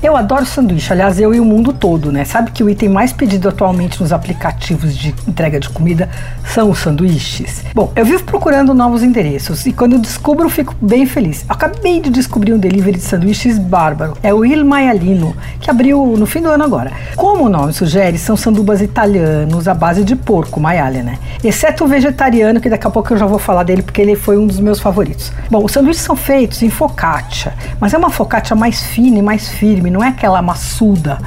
Eu adoro sanduíche, aliás, eu e o mundo todo, né? Sabe que o item mais pedido atualmente nos aplicativos de entrega de comida são os sanduíches? Bom, eu vivo procurando novos endereços e quando eu descubro, fico bem feliz. Eu acabei de descobrir um delivery de sanduíches bárbaro. É o Il Maialino, que abriu no fim do ano agora. Como o nome sugere, são sandubas italianos à base de porco, maialha, né? Exceto o vegetariano, que daqui a pouco eu já vou falar dele porque ele foi um dos meus favoritos. Bom, os sanduíches são feitos em focaccia, mas é uma focaccia mais fina e mais firme, não é aquela maçuda.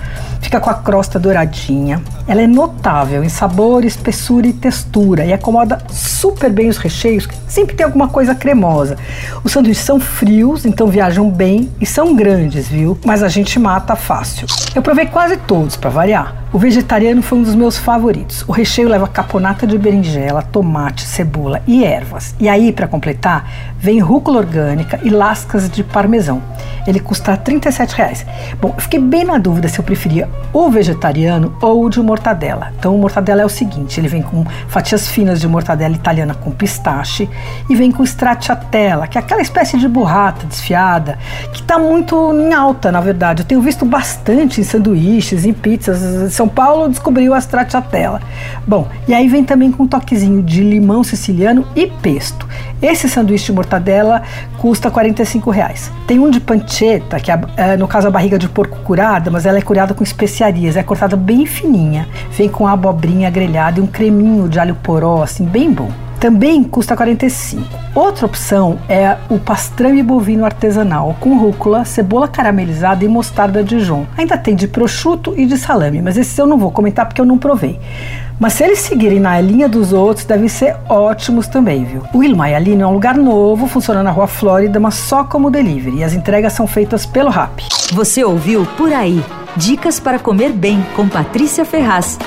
Fica com a crosta douradinha. Ela é notável em sabor, espessura e textura e acomoda super bem os recheios. Sempre tem alguma coisa cremosa. Os sanduíches são frios, então viajam bem e são grandes, viu? Mas a gente mata fácil. Eu provei quase todos para variar. O vegetariano foi um dos meus favoritos. O recheio leva caponata de berinjela, tomate, cebola e ervas. E aí, para completar, vem rúcula orgânica e lascas de parmesão. Ele custa R$ reais. Bom, fiquei bem na dúvida se eu preferia o vegetariano ou o de mortadela. Então, o mortadela é o seguinte: ele vem com fatias finas de mortadela italiana com pistache e vem com stracciatella, que é aquela espécie de burrata desfiada que está muito em alta, na verdade. Eu tenho visto bastante em sanduíches, em pizzas são Paulo descobriu a stracciatella. Bom, e aí vem também com um toquezinho de limão siciliano e pesto. Esse sanduíche de mortadela custa 45 reais. Tem um de pancetta, que é, é, no caso a barriga de porco curada, mas ela é curada com especiarias, é cortada bem fininha. Vem com abobrinha grelhada e um creminho de alho poró, assim, bem bom também custa 45. Outra opção é o pastrame bovino artesanal com rúcula, cebola caramelizada e mostarda Dijon. Ainda tem de prosciutto e de salame, mas esse eu não vou comentar porque eu não provei. Mas se eles seguirem na linha dos outros, devem ser ótimos também, viu? O Il Maialino é um lugar novo, funciona na Rua Flórida, mas só como delivery, e as entregas são feitas pelo Rap. Você ouviu Por Aí. Dicas para comer bem com Patrícia Ferraz.